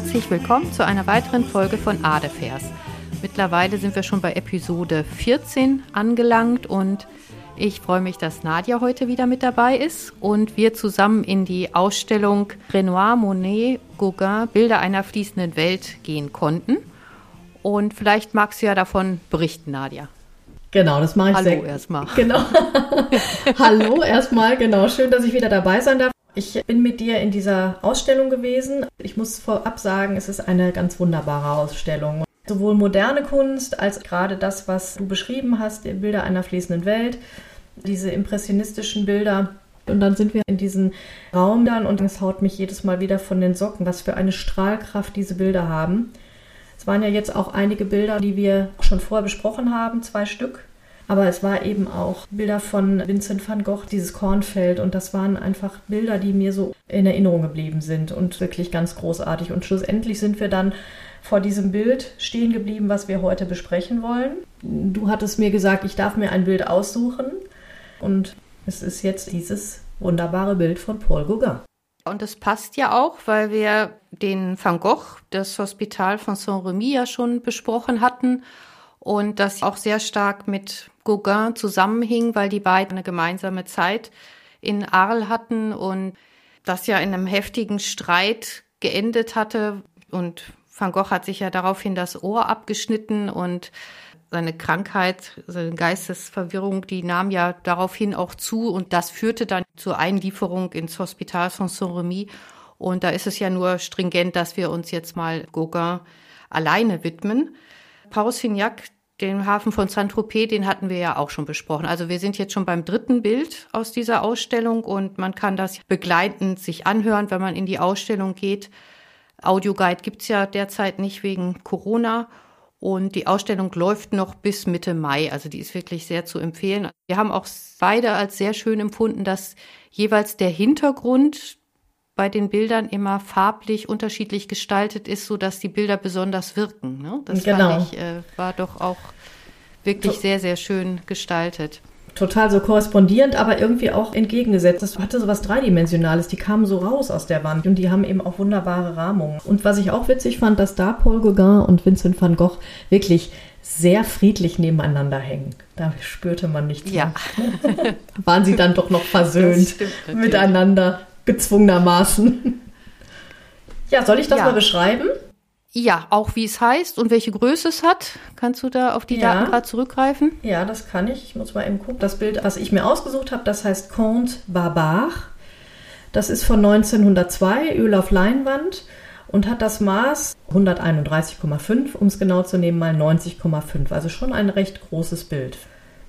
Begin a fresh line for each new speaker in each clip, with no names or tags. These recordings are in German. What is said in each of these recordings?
Hallo, herzlich willkommen zu einer weiteren Folge von Adefers. Mittlerweile sind wir schon bei Episode 14 angelangt und ich freue mich, dass Nadja heute wieder mit dabei ist und wir zusammen in die Ausstellung Renoir, Monet, Gauguin, Bilder einer fließenden Welt gehen konnten. Und vielleicht magst du ja davon berichten, Nadja.
Genau, das mache ich
Hallo
sehr
erstmal.
Genau. Hallo erstmal, genau. Schön, dass ich wieder dabei sein darf. Ich bin mit dir in dieser Ausstellung gewesen. Ich muss vorab sagen, es ist eine ganz wunderbare Ausstellung. Sowohl moderne Kunst als gerade das, was du beschrieben hast, die Bilder einer fließenden Welt, diese impressionistischen Bilder. Und dann sind wir in diesem Raum dann und es haut mich jedes Mal wieder von den Socken, was für eine Strahlkraft diese Bilder haben. Es waren ja jetzt auch einige Bilder, die wir schon vorher besprochen haben, zwei Stück. Aber es war eben auch Bilder von Vincent van Gogh, dieses Kornfeld. Und das waren einfach Bilder, die mir so in Erinnerung geblieben sind und wirklich ganz großartig. Und schlussendlich sind wir dann vor diesem Bild stehen geblieben, was wir heute besprechen wollen. Du hattest mir gesagt, ich darf mir ein Bild aussuchen. Und es ist jetzt dieses wunderbare Bild von Paul Gauguin.
Und das passt ja auch, weil wir den Van Gogh, das Hospital von Saint-Remy ja schon besprochen hatten und das auch sehr stark mit Gauguin zusammenhing, weil die beiden eine gemeinsame Zeit in Arles hatten und das ja in einem heftigen Streit geendet hatte und Van Gogh hat sich ja daraufhin das Ohr abgeschnitten und seine Krankheit, seine Geistesverwirrung, die nahm ja daraufhin auch zu und das führte dann zur Einlieferung ins Hospital von Saint-Remy. Und da ist es ja nur stringent, dass wir uns jetzt mal Gauguin alleine widmen. Paul Signac, den Hafen von Saint-Tropez, den hatten wir ja auch schon besprochen. Also wir sind jetzt schon beim dritten Bild aus dieser Ausstellung und man kann das begleitend sich anhören, wenn man in die Ausstellung geht. Audioguide gibt's ja derzeit nicht wegen Corona. Und die Ausstellung läuft noch bis Mitte Mai. Also die ist wirklich sehr zu empfehlen. Wir haben auch beide als sehr schön empfunden, dass jeweils der Hintergrund bei den Bildern immer farblich unterschiedlich gestaltet ist, so dass die Bilder besonders wirken. Ne? Das
Genau.
ich, äh, war doch auch wirklich
So.
sehr, sehr schön gestaltet.
total so korrespondierend, aber irgendwie auch entgegengesetzt. Das hatte so was Dreidimensionales. Die kamen so raus aus der Wand und die haben eben auch wunderbare Rahmungen. Und was ich auch witzig fand, dass da Paul Gauguin und Vincent van Gogh wirklich sehr friedlich nebeneinander hängen. Da spürte man nichts.
Ja.
Waren sie dann doch noch versöhnt
stimmt
miteinander, gezwungenermaßen. Ja, soll ich das
Ja.
mal beschreiben?
Ja, auch wie es heißt und welche Größe es hat. Kannst du da auf die
Ja.
Daten gerade zurückgreifen?
Ja, das kann ich. Ich muss mal eben gucken. Das Bild, was ich mir ausgesucht habe, das heißt Comte Barbare. Das ist von 1902, Öl auf Leinwand und hat das Maß 131,5, um es genau zu nehmen, mal 90,5. Also schon ein recht großes Bild.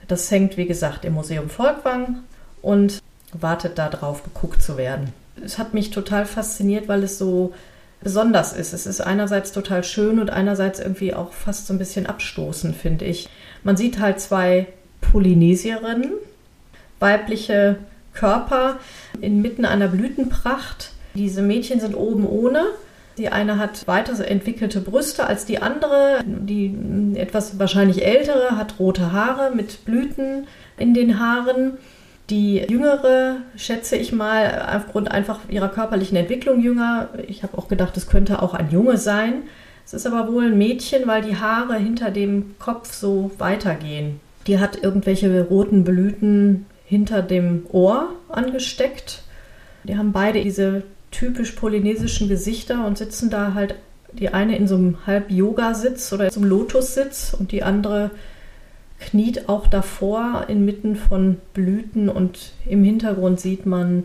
Das hängt, wie gesagt, im Museum Volkwang und wartet darauf, geguckt zu werden. Es hat mich total fasziniert, weil es so besonders ist. Es ist einerseits total schön und einerseits irgendwie auch fast so ein bisschen abstoßend, finde ich. Man sieht halt zwei Polynesierinnen, weibliche Körper inmitten einer Blütenpracht. Diese Mädchen sind oben ohne. Die eine hat weiter entwickelte Brüste als die andere. Die etwas wahrscheinlich ältere hat rote Haare mit Blüten in den Haaren. Die jüngere, schätze ich mal, aufgrund einfach ihrer körperlichen Entwicklung jünger. Ich habe auch gedacht, es könnte auch ein Junge sein. Es ist aber wohl ein Mädchen, weil die Haare hinter dem Kopf so weitergehen. Die hat irgendwelche roten Blüten hinter dem Ohr angesteckt. Die haben beide diese typisch polynesischen Gesichter und sitzen da halt die eine in so einem Halb-Yoga-Sitz oder so einem Lotussitz und die andere kniet auch davor inmitten von Blüten und im Hintergrund sieht man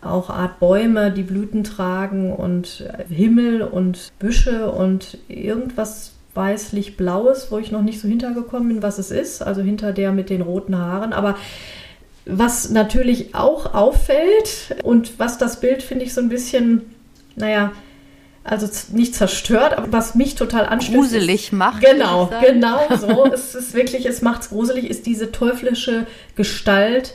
auch Art Bäume, die Blüten tragen und Himmel und Büsche und irgendwas weißlich-blaues, wo ich noch nicht so hintergekommen bin, was es ist, also hinter der mit den roten Haaren, aber was natürlich auch auffällt und was das Bild, finde ich, so ein bisschen, naja, also nicht zerstört, aber was mich total anstößt.
Gruselig macht.
Genau, genau so. es ist wirklich, es macht's gruselig, ist diese teuflische Gestalt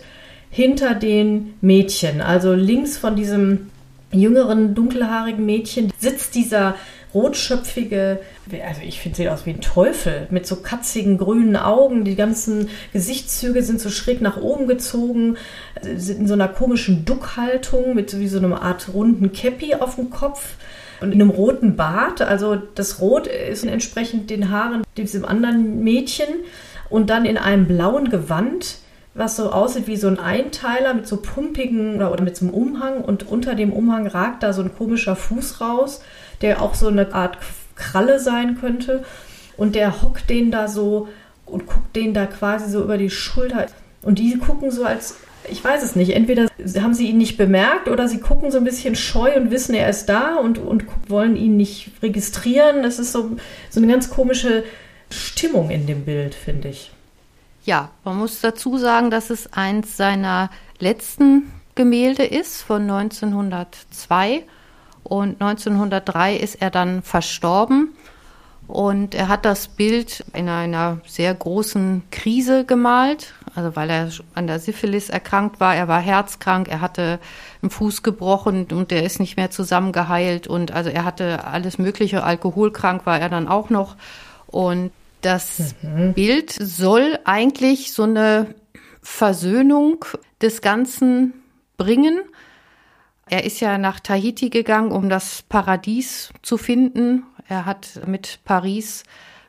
hinter den Mädchen. Also links von diesem jüngeren, dunkelhaarigen Mädchen sitzt dieser rotschöpfige, also ich finde, sieht aus wie ein Teufel, mit so katzigen grünen Augen. Die ganzen Gesichtszüge sind so schräg nach oben gezogen, sind in so einer komischen Duckhaltung mit so wie so einer Art runden Käppi auf dem Kopf. Und in einem roten Bart. Also das Rot ist entsprechend den Haaren diesem anderen Mädchen. Und dann in einem blauen Gewand, was so aussieht wie so ein Einteiler mit so pumpigen oder, oder mit so einem Umhang. Und unter dem Umhang ragt da so ein komischer Fuß raus, der auch so eine Art Kralle sein könnte. Und der hockt den da so und guckt den da quasi so über die Schulter. Und die gucken so als ich weiß es nicht. Entweder haben sie ihn nicht bemerkt oder sie gucken so ein bisschen scheu und wissen, er ist da und, und wollen ihn nicht registrieren. Das ist so, so eine ganz komische Stimmung in dem Bild, finde ich.
Ja, man muss dazu sagen, dass es eins seiner letzten Gemälde ist von 1902 und 1903 ist er dann verstorben. Und er hat das Bild in einer sehr großen Krise gemalt, also weil er an der Syphilis erkrankt war. Er war herzkrank, er hatte einen Fuß gebrochen und der ist nicht mehr zusammengeheilt. Und also er hatte alles Mögliche, alkoholkrank war er dann auch noch. Und das mhm. Bild soll eigentlich so eine Versöhnung des Ganzen bringen. Er ist ja nach Tahiti gegangen, um das Paradies zu finden, er hat mit Paris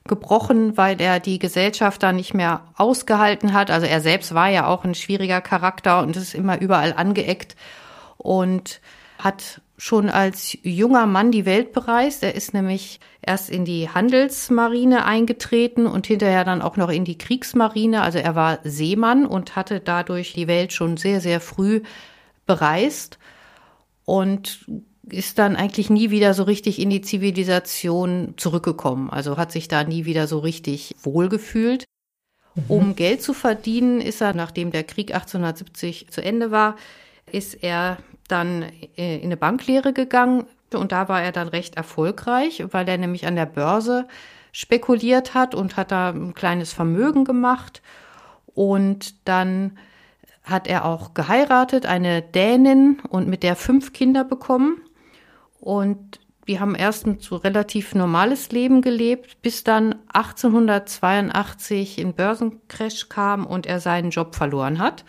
gebrochen, weil er die Gesellschaft da nicht mehr ausgehalten hat. Also er selbst war ja auch ein schwieriger Charakter und ist immer überall angeeckt und hat schon als junger Mann die Welt bereist. Er ist nämlich erst in die Handelsmarine eingetreten und hinterher dann auch noch in die Kriegsmarine. Also er war Seemann und hatte dadurch die Welt schon sehr, sehr früh bereist und ist dann eigentlich nie wieder so richtig in die Zivilisation zurückgekommen. Also hat sich da nie wieder so richtig wohlgefühlt. Mhm. Um Geld zu verdienen, ist er, nachdem der Krieg 1870 zu Ende war, ist er dann äh, in eine Banklehre gegangen und da war er dann recht erfolgreich, weil er nämlich an der Börse spekuliert hat und hat da ein kleines Vermögen gemacht und dann hat er auch geheiratet, eine Dänin und mit der fünf Kinder bekommen. Und die haben erst ein so relativ normales Leben gelebt, bis dann 1882 ein Börsencrash kam und er seinen Job verloren hat.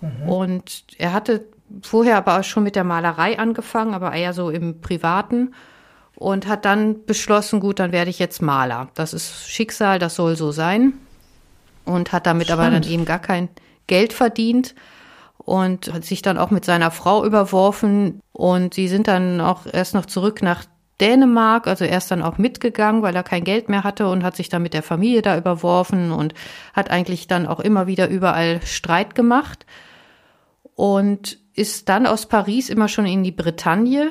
Mhm. Und er hatte vorher aber auch schon mit der Malerei angefangen, aber eher so im Privaten und hat dann beschlossen, gut, dann werde ich jetzt Maler. Das ist Schicksal, das soll so sein. Und hat damit Spannend. aber dann eben gar kein Geld verdient und hat sich dann auch mit seiner Frau überworfen. Und sie sind dann auch erst noch zurück nach Dänemark, also er ist dann auch mitgegangen, weil er kein Geld mehr hatte und hat sich dann mit der Familie da überworfen und hat eigentlich dann auch immer wieder überall Streit gemacht und ist dann aus Paris immer schon in die Bretagne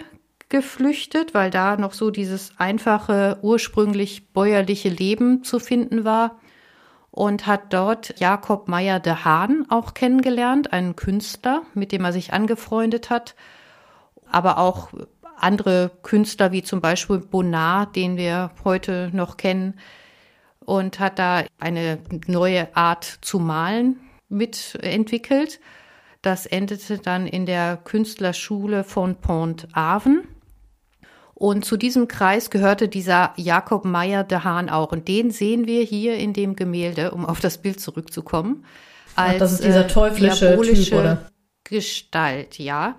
geflüchtet, weil da noch so dieses einfache, ursprünglich bäuerliche Leben zu finden war und hat dort Jakob Meyer de Haan auch kennengelernt, einen Künstler, mit dem er sich angefreundet hat, aber auch andere Künstler wie zum Beispiel Bonnard, den wir heute noch kennen, und hat da eine neue Art zu malen mitentwickelt. Das endete dann in der Künstlerschule von Pont-Aven. Und zu diesem Kreis gehörte dieser Jakob Meyer de Haan auch. Und den sehen wir hier in dem Gemälde, um auf das Bild zurückzukommen.
Als, Ach, das ist dieser äh, teuflische Typ, oder?
Gestalt, ja.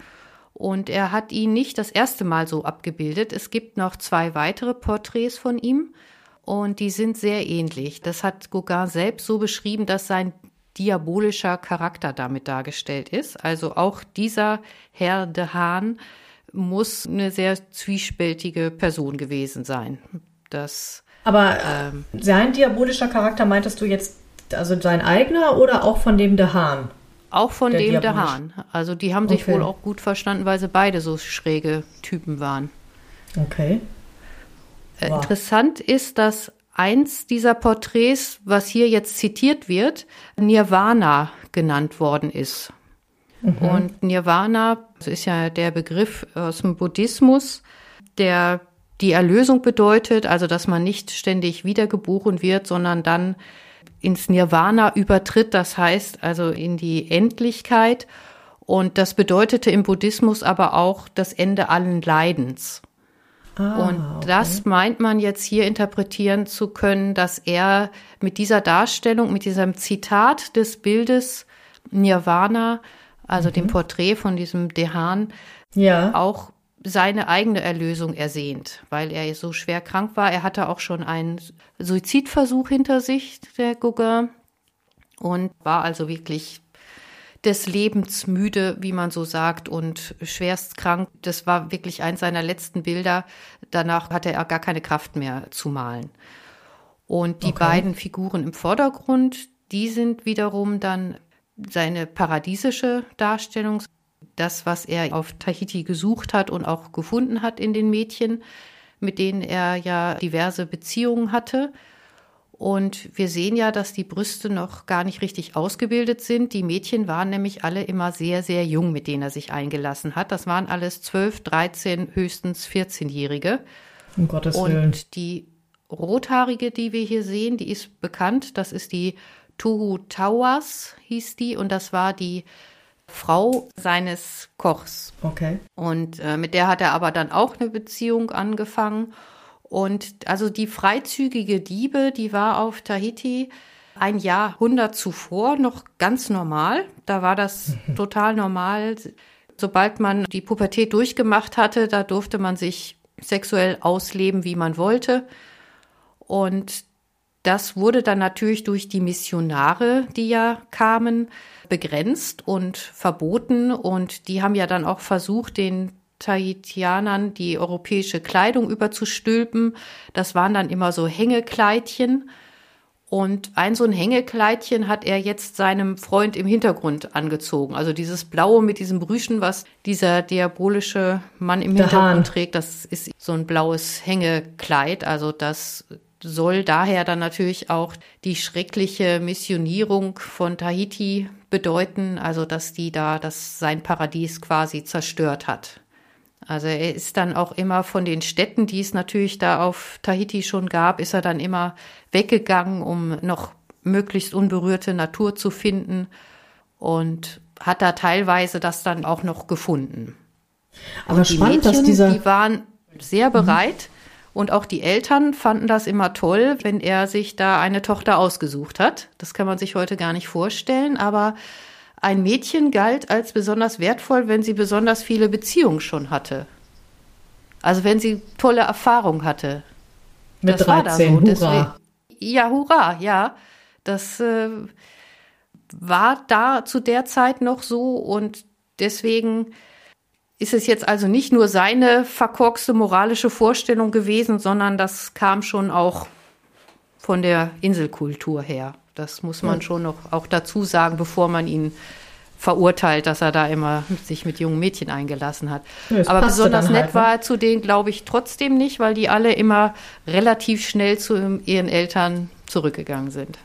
Und er hat ihn nicht das erste Mal so abgebildet. Es gibt noch zwei weitere Porträts von ihm und die sind sehr ähnlich. Das hat Gauguin selbst so beschrieben, dass sein diabolischer Charakter damit dargestellt ist. Also auch dieser Herr de Haan muss eine sehr zwiespältige Person gewesen sein. Das,
Aber ähm, sein diabolischer Charakter meintest du jetzt, also sein eigener oder auch von dem De Haan?
Auch von dem De Haan. Also die haben sich okay. wohl auch gut verstanden, weil sie beide so schräge Typen waren.
Okay.
Äh, wow. Interessant ist, dass eins dieser Porträts, was hier jetzt zitiert wird, Nirvana genannt worden ist. Mhm. Und Nirvana das ist ja der Begriff aus dem Buddhismus, der die Erlösung bedeutet, also dass man nicht ständig wiedergeboren wird, sondern dann ins Nirvana übertritt, das heißt also in die Endlichkeit. Und das bedeutete im Buddhismus aber auch das Ende allen Leidens. Ah, und okay. das meint man jetzt hier interpretieren zu können, dass er mit dieser Darstellung, mit diesem Zitat des Bildes Nirvana also mhm. dem Porträt von diesem Dehan, ja. auch seine eigene Erlösung ersehnt, weil er so schwer krank war. Er hatte auch schon einen Suizidversuch hinter sich, der Gauguin, und war also wirklich des Lebens müde, wie man so sagt, und schwerst krank. Das war wirklich eins seiner letzten Bilder. Danach hatte er gar keine Kraft mehr zu malen. Und die okay. beiden Figuren im Vordergrund, die sind wiederum dann seine paradiesische Darstellung, das, was er auf Tahiti gesucht hat und auch gefunden hat in den Mädchen, mit denen er ja diverse Beziehungen hatte. Und wir sehen ja, dass die Brüste noch gar nicht richtig ausgebildet sind. Die Mädchen waren nämlich alle immer sehr, sehr jung, mit denen er sich eingelassen hat. Das waren alles 12, 13, höchstens 14-Jährige.
Um Gottes
Und
Willen.
die rothaarige, die wir hier sehen, die ist bekannt. Das ist die Tohu Tawas, hieß die. Und das war die Frau seines Kochs.
Okay.
Und äh, mit der hat er aber dann auch eine Beziehung angefangen. Und also die freizügige Diebe, die war auf Tahiti ein Jahrhundert zuvor noch ganz normal. Da war das total normal. Sobald man die Pubertät durchgemacht hatte, da durfte man sich sexuell ausleben, wie man wollte. Und das wurde dann natürlich durch die Missionare, die ja kamen, begrenzt und verboten. Und die haben ja dann auch versucht, den Tahitianern die europäische Kleidung überzustülpen. Das waren dann immer so Hängekleidchen. Und ein so ein Hängekleidchen hat er jetzt seinem Freund im Hintergrund angezogen. Also dieses Blaue mit diesem Brüschen, was dieser diabolische Mann im
Der
Hintergrund
Hahn.
trägt, das ist so ein blaues Hängekleid. Also das soll daher dann natürlich auch die schreckliche Missionierung von Tahiti bedeuten, also dass die da das sein Paradies quasi zerstört hat. Also er ist dann auch immer von den Städten, die es natürlich da auf Tahiti schon gab, ist er dann immer weggegangen, um noch möglichst unberührte Natur zu finden und hat da teilweise das dann auch noch gefunden.
Aber
Und die
spannend, dass
Mädchen,
dieser.
die waren sehr bereit und auch die Eltern fanden das immer toll, wenn er sich da eine Tochter ausgesucht hat. Das kann man sich heute gar nicht vorstellen, aber ein Mädchen galt als besonders wertvoll, wenn sie besonders viele Beziehungen schon hatte. Also wenn sie tolle Erfahrung hatte.
Mit
Das war da
13,
so.
hurra.
Deswegen- ja, hurra, ja. Das äh, war da zu der Zeit noch so und deswegen ist es jetzt also nicht nur seine verkorkste moralische Vorstellung gewesen, sondern das kam schon auch von der Inselkultur her. Das muss man schon noch auch dazu sagen, bevor man ihn verurteilt, dass er da immer sich mit jungen Mädchen eingelassen hat.
Ja,
Aber besonders nett
halt, ne?
war er zu denen, glaube ich, trotzdem nicht, weil die alle immer relativ schnell zu ihren Eltern zurückgegangen sind.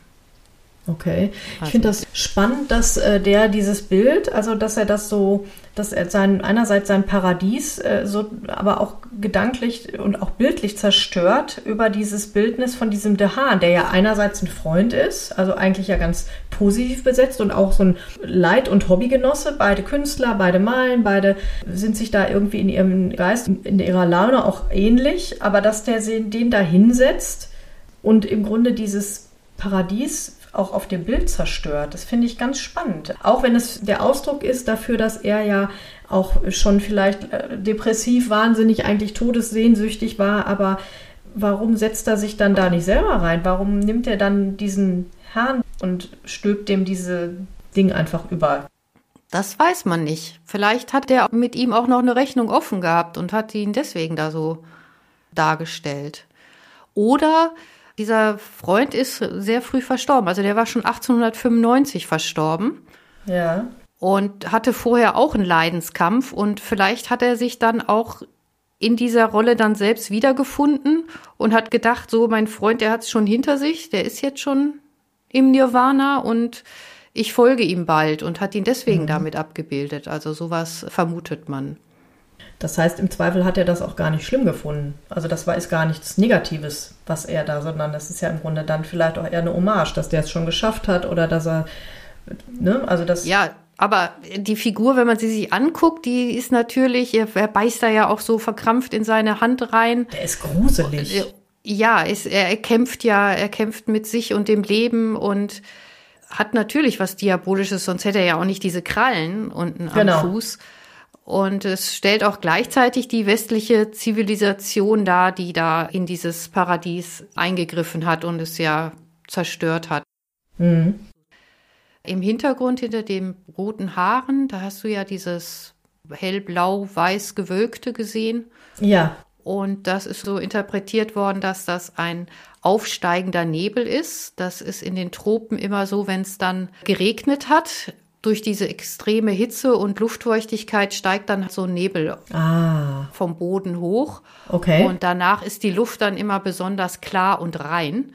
Okay. Ich finde das spannend, dass äh, der dieses Bild, also dass er das so, dass er sein, einerseits sein Paradies äh, so, aber auch gedanklich und auch bildlich zerstört über dieses Bildnis von diesem Dehan, der ja einerseits ein Freund ist, also eigentlich ja ganz positiv besetzt und auch so ein Leid- und Hobbygenosse, beide Künstler, beide malen, beide sind sich da irgendwie in ihrem Geist, in ihrer Laune auch ähnlich, aber dass der den da hinsetzt und im Grunde dieses Paradies auch auf dem Bild zerstört. Das finde ich ganz spannend. Auch wenn es der Ausdruck ist dafür, dass er ja auch schon vielleicht äh, depressiv, wahnsinnig, eigentlich todessehnsüchtig war, aber warum setzt er sich dann da nicht selber rein? Warum nimmt er dann diesen Herrn und stülpt dem diese Ding einfach über?
Das weiß man nicht. Vielleicht hat er mit ihm auch noch eine Rechnung offen gehabt und hat ihn deswegen da so dargestellt. Oder dieser Freund ist sehr früh verstorben. Also der war schon 1895 verstorben
Ja.
und hatte vorher auch einen Leidenskampf und vielleicht hat er sich dann auch in dieser Rolle dann selbst wiedergefunden und hat gedacht, so mein Freund, der hat es schon hinter sich, der ist jetzt schon im Nirvana und ich folge ihm bald und hat ihn deswegen damit abgebildet. Also sowas vermutet man.
Das heißt, im Zweifel hat er das auch gar nicht schlimm gefunden. Also das war ist gar nichts Negatives, was er da, sondern das ist ja im Grunde dann vielleicht auch eher eine Hommage, dass der es schon geschafft hat oder dass er, ne, also das.
Ja, aber die Figur, wenn man sie sich anguckt, die ist natürlich, er, beißt da ja auch so verkrampft in seine Hand rein.
Der ist gruselig.
Ja, ist, er, kämpft ja, er kämpft mit sich und dem Leben und hat natürlich was Diabolisches, sonst hätte er ja auch nicht diese Krallen unten
Genau.
am Fuß. Und es stellt auch gleichzeitig die westliche Zivilisation dar, die da in dieses Paradies eingegriffen hat und es ja zerstört hat. Mhm. Im Hintergrund hinter den roten Haaren, da hast du ja dieses hellblau-weiß gewölkte gesehen.
Ja.
Und das ist so interpretiert worden, dass das ein aufsteigender Nebel ist. Das ist in den Tropen immer so, wenn es dann geregnet hat. Durch diese extreme Hitze und Luftfeuchtigkeit steigt dann so ein Nebel ah. vom Boden hoch.
Okay.
Und danach ist die Luft dann immer besonders klar und rein.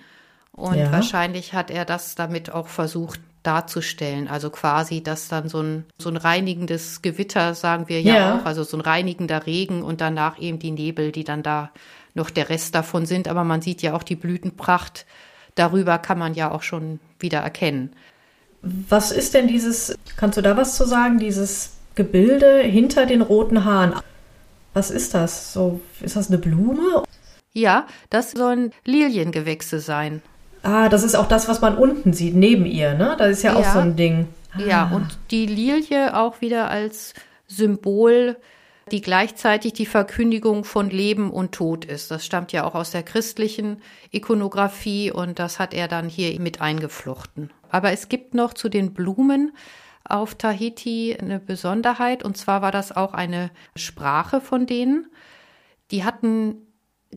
Und ja. wahrscheinlich hat er das damit auch versucht darzustellen. Also quasi, dass dann so ein, so ein reinigendes Gewitter, sagen wir ja, ja, auch, also so ein reinigender Regen und danach eben die Nebel, die dann da noch der Rest davon sind. Aber man sieht ja auch die Blütenpracht. Darüber kann man ja auch schon wieder erkennen.
Was ist denn dieses, kannst du da was zu sagen, dieses Gebilde hinter den roten Haaren? Was ist das? So, ist das eine Blume?
Ja, das sollen Liliengewächse sein.
Ah, das ist auch das, was man unten sieht, neben ihr, ne? Das ist ja, ja. auch so ein Ding.
Ah. Ja, und die Lilie auch wieder als Symbol, die gleichzeitig die Verkündigung von Leben und Tod ist. Das stammt ja auch aus der christlichen Ikonografie und das hat er dann hier mit eingeflochten. Aber es gibt noch zu den Blumen auf Tahiti eine Besonderheit und zwar war das auch eine Sprache von denen. Die hatten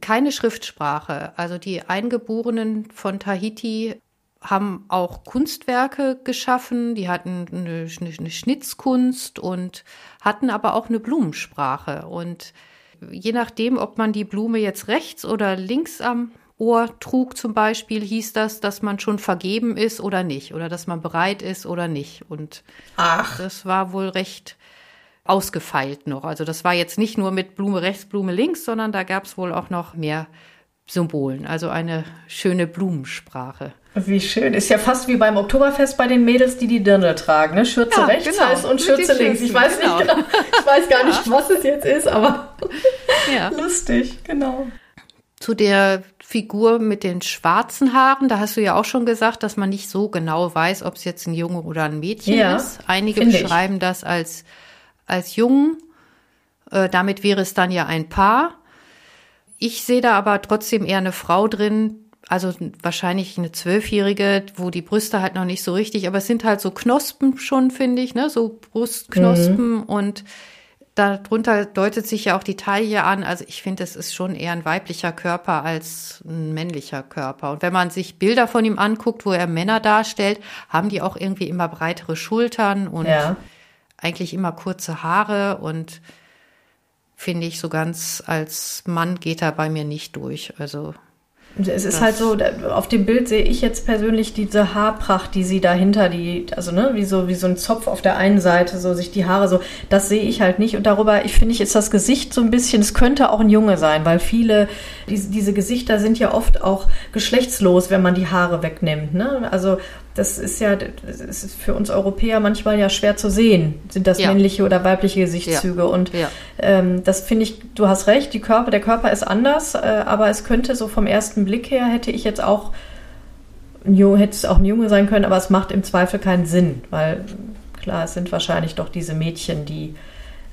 keine Schriftsprache. Also die Eingeborenen von Tahiti haben auch Kunstwerke geschaffen, die hatten eine, eine, Schnitzkunst und hatten aber auch eine Blumensprache. Und je nachdem, ob man die Blume jetzt rechts oder links am Ohr trug zum Beispiel, hieß das, dass man schon vergeben ist oder nicht, oder dass man bereit ist oder nicht. Und Ach. das war wohl recht ausgefeilt noch. Also das war jetzt nicht nur mit Blume rechts, Blume links, sondern da gab es wohl auch noch mehr Symbolen. Also eine schöne Blumensprache.
Wie schön. Ist ja fast wie beim Oktoberfest bei den Mädels, die die Dirndl tragen. Ne? Schürze ja, rechts genau. heißt und Schürze links. Ich weiß, genau. nicht, genau, ich weiß gar nicht, ja. was es jetzt ist, aber ja. lustig, genau.
Zu der Figur mit den schwarzen Haaren, da hast du ja auch schon gesagt, dass man nicht so genau weiß, ob es jetzt ein Junge oder ein Mädchen ja, ist. Einige beschreiben ich. das als als Jungen. Äh, damit wäre es dann ja ein Paar. Ich sehe da aber trotzdem eher eine Frau drin, also wahrscheinlich eine Zwölfjährige, wo die Brüste halt noch nicht so richtig, aber es sind halt so Knospen schon, finde ich, ne, so Brustknospen mhm. und darunter deutet sich ja auch die Taille an. Also ich finde, es ist schon eher ein weiblicher Körper als ein männlicher Körper. Und wenn man sich Bilder von ihm anguckt, wo er Männer darstellt, haben die auch irgendwie immer breitere Schultern und ja eigentlich immer kurze Haare und finde ich so ganz als Mann geht er bei mir nicht durch. Also
es ist halt so, auf dem Bild sehe ich jetzt persönlich diese Haarpracht, die sie dahinter, die, also ne, wie so, wie so ein Zopf auf der einen Seite, so sich die Haare so, das sehe ich halt nicht. Und darüber, ich finde, ich ist das Gesicht so ein bisschen, es könnte auch ein Junge sein, weil viele, diese, diese Gesichter sind ja oft auch geschlechtslos, wenn man die Haare wegnimmt. Ne? Also das ist ja, das ist für uns Europäer manchmal ja schwer zu sehen. Sind das ja. männliche oder weibliche Gesichtszüge? Ja. Und ja. Ähm, das finde ich, du hast recht, die Körper, der Körper ist anders, äh, aber es könnte so vom ersten Blick her, hätte ich jetzt auch, hätte es auch ein Junge sein können, aber es macht im Zweifel keinen Sinn, weil klar, es sind wahrscheinlich doch diese Mädchen, die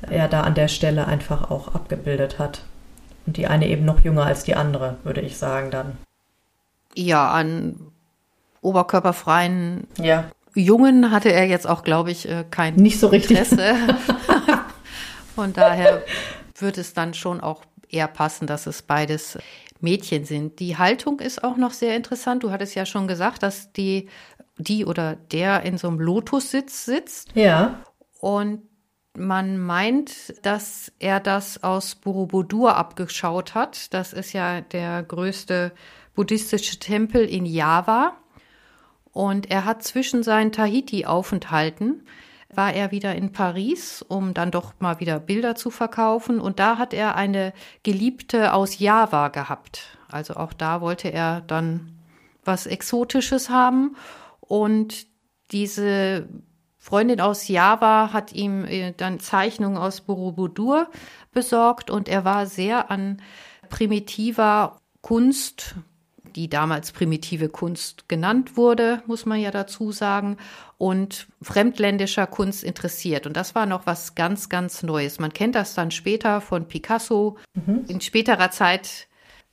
er da an der Stelle einfach auch abgebildet hat. Und die eine eben noch jünger als die andere, würde ich sagen dann.
Ja, an oberkörperfreien ja. Jungen hatte er jetzt auch, glaube ich, äh, kein
Nicht so richtig.
Interesse. Von daher wird es dann schon auch eher passen, dass es beides Mädchen sind. Die Haltung ist auch noch sehr interessant. Du hattest ja schon gesagt, dass die, die oder der in so einem Lotussitz sitzt.
Ja.
Und man meint, dass er das aus Borobudur abgeschaut hat. Das ist ja der größte buddhistische Tempel in Java. Und er hat zwischen seinen Tahiti-Aufenthalten war er wieder in Paris, um dann doch mal wieder Bilder zu verkaufen. Und da hat er eine Geliebte aus Java gehabt. Also auch da wollte er dann was Exotisches haben. Und diese Freundin aus Java hat ihm äh, dann Zeichnungen aus Borobudur besorgt und er war sehr an primitiver Kunst die damals primitive Kunst genannt wurde, muss man ja dazu sagen, und fremdländischer Kunst interessiert. Und das war noch was ganz, ganz Neues. Man kennt das dann später von Picasso. Mhm. In späterer Zeit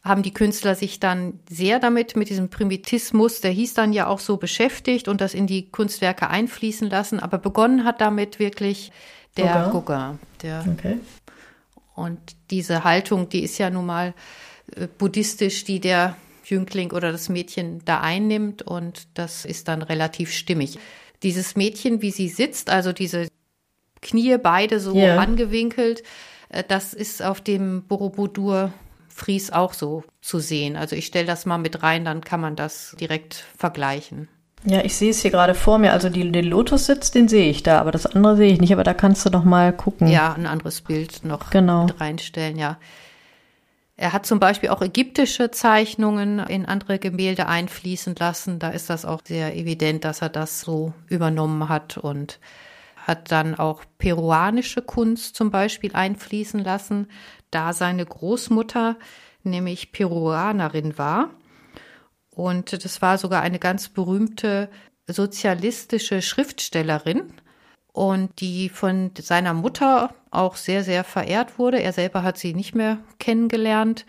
haben die Künstler sich dann sehr damit, mit diesem Primitismus, der hieß dann ja auch so beschäftigt und das in die Kunstwerke einfließen lassen. Aber begonnen hat damit wirklich der Gauguin. Der okay. Und diese Haltung, die ist ja nun mal äh, buddhistisch, die der Jüngling oder das Mädchen da einnimmt und das ist dann relativ stimmig. Dieses Mädchen, wie sie sitzt, also diese Knie beide so yeah. angewinkelt, äh, das ist auf dem Borobudur Fries auch so zu sehen. Also ich stelle das mal mit rein, dann kann man das direkt vergleichen.
Ja, ich sehe es hier gerade vor mir. Also die, den Lotus-Sitz, den sehe ich da, aber das andere sehe ich nicht. Aber da kannst du noch mal gucken.
Ja, ein anderes Bild noch genau. mit reinstellen, ja. Er hat zum Beispiel auch ägyptische Zeichnungen in andere Gemälde einfließen lassen. Da ist das auch sehr evident, dass er das so übernommen hat und hat dann auch peruanische Kunst zum Beispiel einfließen lassen, da seine Großmutter nämlich Peruanerin war. Und das war sogar eine ganz berühmte sozialistische Schriftstellerin und die von seiner Mutter auch sehr, sehr verehrt wurde. Er selber hat sie nicht mehr kennengelernt.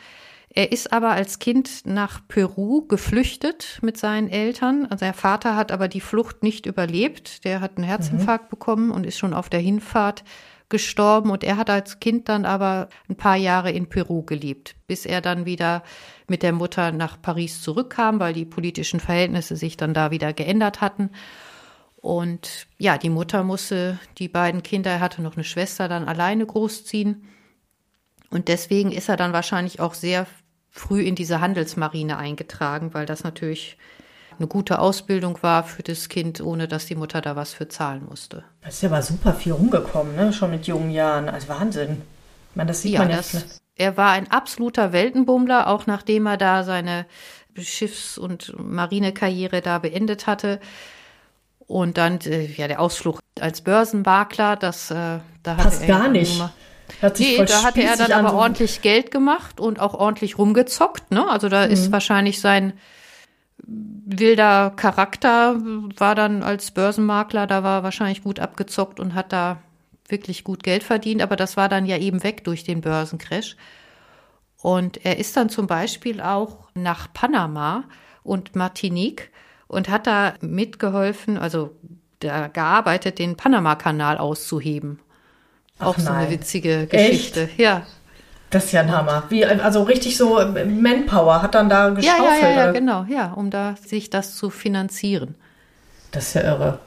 Er ist aber als Kind nach Peru geflüchtet mit seinen Eltern. Also der Vater hat aber die Flucht nicht überlebt. Der hat einen Herzinfarkt mhm. bekommen und ist schon auf der Hinfahrt gestorben. Und er hat als Kind dann aber ein paar Jahre in Peru gelebt, bis er dann wieder mit der Mutter nach Paris zurückkam, weil die politischen Verhältnisse sich dann da wieder geändert hatten. Und ja, die Mutter musste die beiden Kinder, er hatte noch eine Schwester, dann alleine großziehen. Und deswegen ist er dann wahrscheinlich auch sehr früh in diese Handelsmarine eingetragen, weil das natürlich eine gute Ausbildung war für das Kind, ohne dass die Mutter da was für zahlen musste.
Das ist ja aber super viel rumgekommen, ne? schon mit jungen Jahren. Also Wahnsinn. Ich meine, das sieht ja, man. Das,
er war ein absoluter Weltenbummler, auch nachdem er da seine Schiffs- und Marinekarriere da beendet hatte. Und dann äh, ja der Ausflug als Börsenmakler, das äh, da
Passt hatte er gar nicht.
Hat nee, da hatte er dann aber ordentlich Geld gemacht und auch ordentlich rumgezockt. Ne? Also da mhm. ist wahrscheinlich sein wilder Charakter war dann als Börsenmakler, da war wahrscheinlich gut abgezockt und hat da wirklich gut Geld verdient, aber das war dann ja eben weg durch den Börsencrash. Und er ist dann zum Beispiel auch nach Panama und Martinique und hat da mitgeholfen, also da gearbeitet, den Panama-Kanal auszuheben. Ach auch nein. so eine witzige Geschichte. Echt? Ja.
Das ist ja ein Hammer. Wie, also richtig so Manpower hat dann da geschaufelt.
Ja, ja, ja, ja genau, ja, um da sich das zu finanzieren.
Das ist ja irre.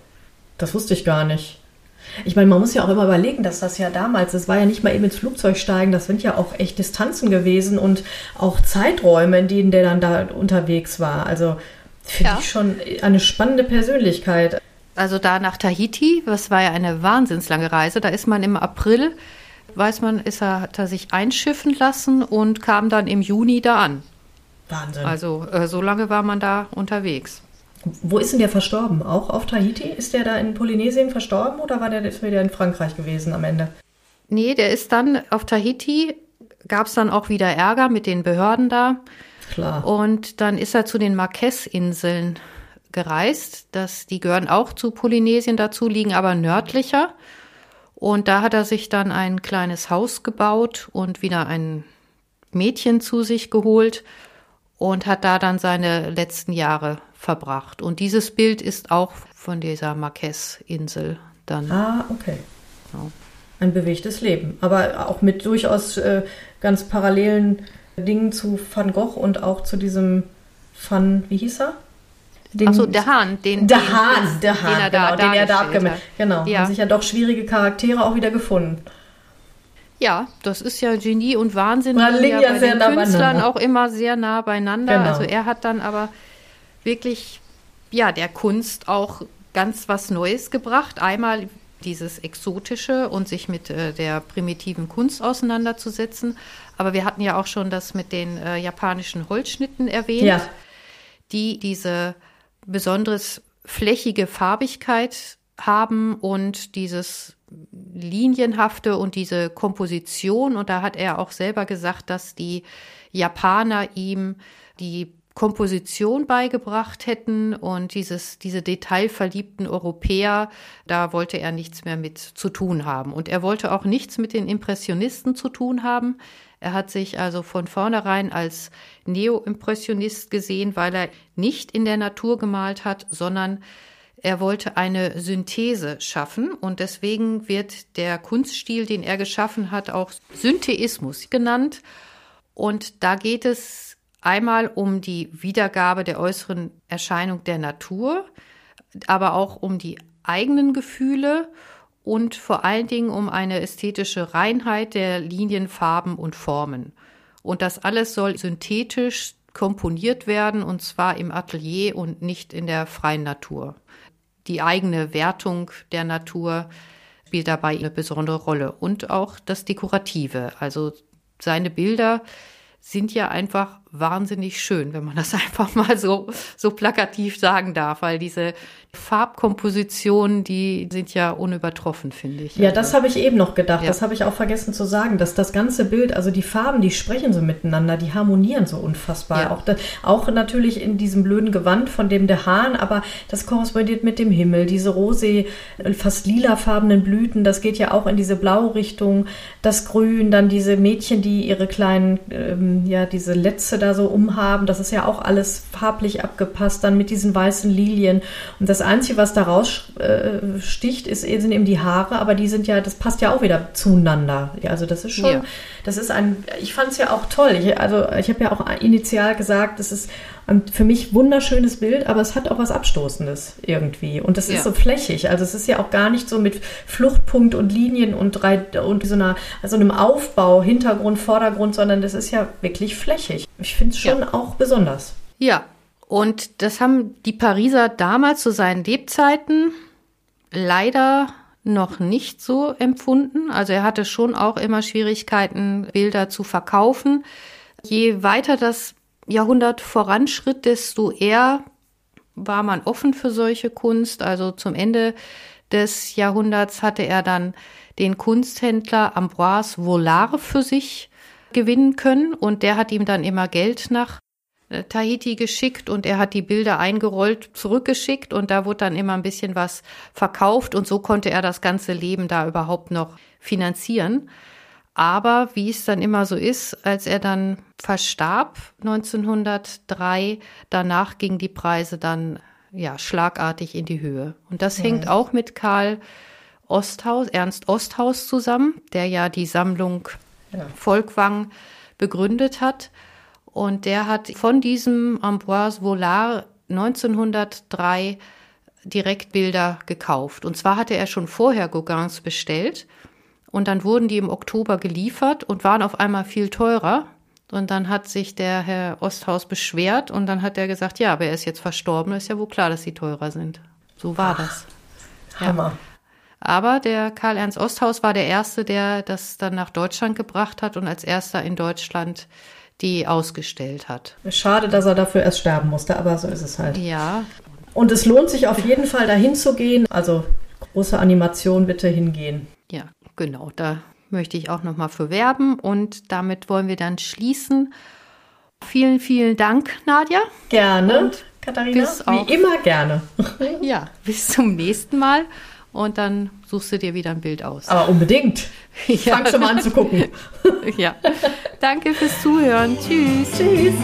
Das wusste ich gar nicht. Ich meine, man muss ja auch immer überlegen, dass das ja damals, das war ja nicht mal eben ins Flugzeug steigen, das sind ja auch echt Distanzen gewesen und auch Zeiträume, in denen der dann da unterwegs war. Also Finde ja. ich schon eine spannende Persönlichkeit.
Also da nach Tahiti, das war ja eine wahnsinnslange Reise, da ist man im April, weiß man, ist er, hat er sich einschiffen lassen und kam dann im Juni da an.
Wahnsinn.
Also äh, so lange war man da unterwegs.
Wo ist denn der verstorben? Auch auf Tahiti? Ist der da in Polynesien verstorben oder war der ist wieder in Frankreich gewesen am Ende?
Nee, der ist dann auf Tahiti, gab es dann auch wieder Ärger mit den Behörden da.
Klar.
Und dann ist er zu den Marquess-Inseln gereist. Das, die gehören auch zu Polynesien dazu, liegen aber nördlicher. Und da hat er sich dann ein kleines Haus gebaut und wieder ein Mädchen zu sich geholt und hat da dann seine letzten Jahre verbracht. Und dieses Bild ist auch von dieser Marquess-Insel dann.
Ah, okay. Genau. Ein bewegtes Leben, aber auch mit durchaus äh, ganz parallelen Dingen zu Van Gogh und auch zu diesem Van, wie hieß er?
Den, Ach der Hahn, den,
der den, Hahn, der Hahn, den er da, genau, den er da abgemeldet. Genau, ja. haben sich ja doch schwierige Charaktere auch wieder gefunden.
Ja, das ist ja Genie und Wahnsinn. Man liegt ja, bei sehr den nah Künstlern auch immer sehr nah beieinander. Genau. Also er hat dann aber wirklich, ja, der Kunst auch ganz was Neues gebracht. Einmal dieses Exotische und sich mit äh, der primitiven Kunst auseinanderzusetzen. Aber wir hatten ja auch schon das mit den äh, japanischen Holzschnitten erwähnt, ja. die diese besonders flächige Farbigkeit haben und dieses linienhafte und diese Komposition. Und da hat er auch selber gesagt, dass die Japaner ihm die Komposition beigebracht hätten und dieses, diese detailverliebten Europäer, da wollte er nichts mehr mit zu tun haben. Und er wollte auch nichts mit den Impressionisten zu tun haben. Er hat sich also von vornherein als Neo-Impressionist gesehen, weil er nicht in der Natur gemalt hat, sondern er wollte eine Synthese schaffen und deswegen wird der Kunststil, den er geschaffen hat, auch Syntheismus genannt. Und da geht es Einmal um die Wiedergabe der äußeren Erscheinung der Natur, aber auch um die eigenen Gefühle und vor allen Dingen um eine ästhetische Reinheit der Linien, Farben und Formen. Und das alles soll synthetisch komponiert werden und zwar im Atelier und nicht in der freien Natur. Die eigene Wertung der Natur spielt dabei eine besondere Rolle und auch das Dekorative. Also seine Bilder sind ja einfach wahnsinnig schön, wenn man das einfach mal so, so plakativ sagen darf, weil diese Farbkompositionen, die sind ja unübertroffen, finde ich.
Ja, das habe ich eben noch gedacht. Ja. Das habe ich auch vergessen zu sagen, dass das ganze Bild, also die Farben, die sprechen so miteinander, die harmonieren so unfassbar. Ja. Auch, das, auch natürlich in diesem blöden Gewand von dem der Hahn, aber das korrespondiert mit dem Himmel. Diese rosé, fast lilafarbenen Blüten, das geht ja auch in diese blaue Richtung. Das Grün, dann diese Mädchen, die ihre kleinen, ähm, ja, diese Letze da so umhaben. Das ist ja auch alles farblich abgepasst, dann mit diesen weißen Lilien. Und das Einzige, was da raussticht, äh, ist, sind eben die Haare, aber die sind ja, das passt ja auch wieder zueinander. Also das ist schon, ja. das ist ein, ich fand es ja auch toll. Ich, also ich habe ja auch initial gesagt, das ist ein für mich wunderschönes Bild, aber es hat auch was Abstoßendes irgendwie. Und das ist ja. so flächig. Also es ist ja auch gar nicht so mit Fluchtpunkt und Linien und, drei, und so einer, also einem Aufbau, Hintergrund, Vordergrund, sondern das ist ja wirklich flächig. Ich finde es schon ja. auch besonders.
Ja, und das haben die Pariser damals zu seinen Lebzeiten leider noch nicht so empfunden. Also er hatte schon auch immer Schwierigkeiten, Bilder zu verkaufen. Je weiter das Jahrhundert voranschritt, desto eher war man offen für solche Kunst. Also zum Ende des Jahrhunderts hatte er dann den Kunsthändler Ambroise Vollard für sich gewinnen können und der hat ihm dann immer Geld nach Tahiti geschickt und er hat die Bilder eingerollt zurückgeschickt und da wurde dann immer ein bisschen was verkauft und so konnte er das ganze Leben da überhaupt noch finanzieren. Aber wie es dann immer so ist, als er dann verstarb 1903, danach gingen die Preise dann ja schlagartig in die Höhe. Und das ja. hängt auch mit Karl Osthaus, Ernst Osthaus zusammen, der ja die Sammlung ja. Volkwang begründet hat. Und der hat von diesem Ambroise Vollard 1903 Direktbilder gekauft. Und zwar hatte er schon vorher Gauguins bestellt. Und dann wurden die im Oktober geliefert und waren auf einmal viel teurer. Und dann hat sich der Herr Osthaus beschwert und dann hat er gesagt, ja, aber er ist jetzt verstorben, ist ja wohl klar, dass sie teurer sind. So war Ach, das.
Hammer. Ja.
Aber der Karl Ernst Osthaus war der Erste, der das dann nach Deutschland gebracht hat und als erster in Deutschland die ausgestellt hat.
Schade, dass er dafür erst sterben musste, aber so ist es halt.
Ja.
Und es lohnt sich auf jeden Fall dahin zu gehen. Also große Animation bitte hingehen.
Ja, genau. Da möchte ich auch nochmal für werben und damit wollen wir dann schließen. Vielen, vielen Dank, Nadja.
Gerne, und Katharina. Wie immer gerne.
ja, bis zum nächsten Mal und dann suchst du dir wieder ein Bild aus.
Aber unbedingt. Ja. Fangst du mal an zu gucken.
ja. Danke fürs Zuhören. Tschüss.
Tschüss.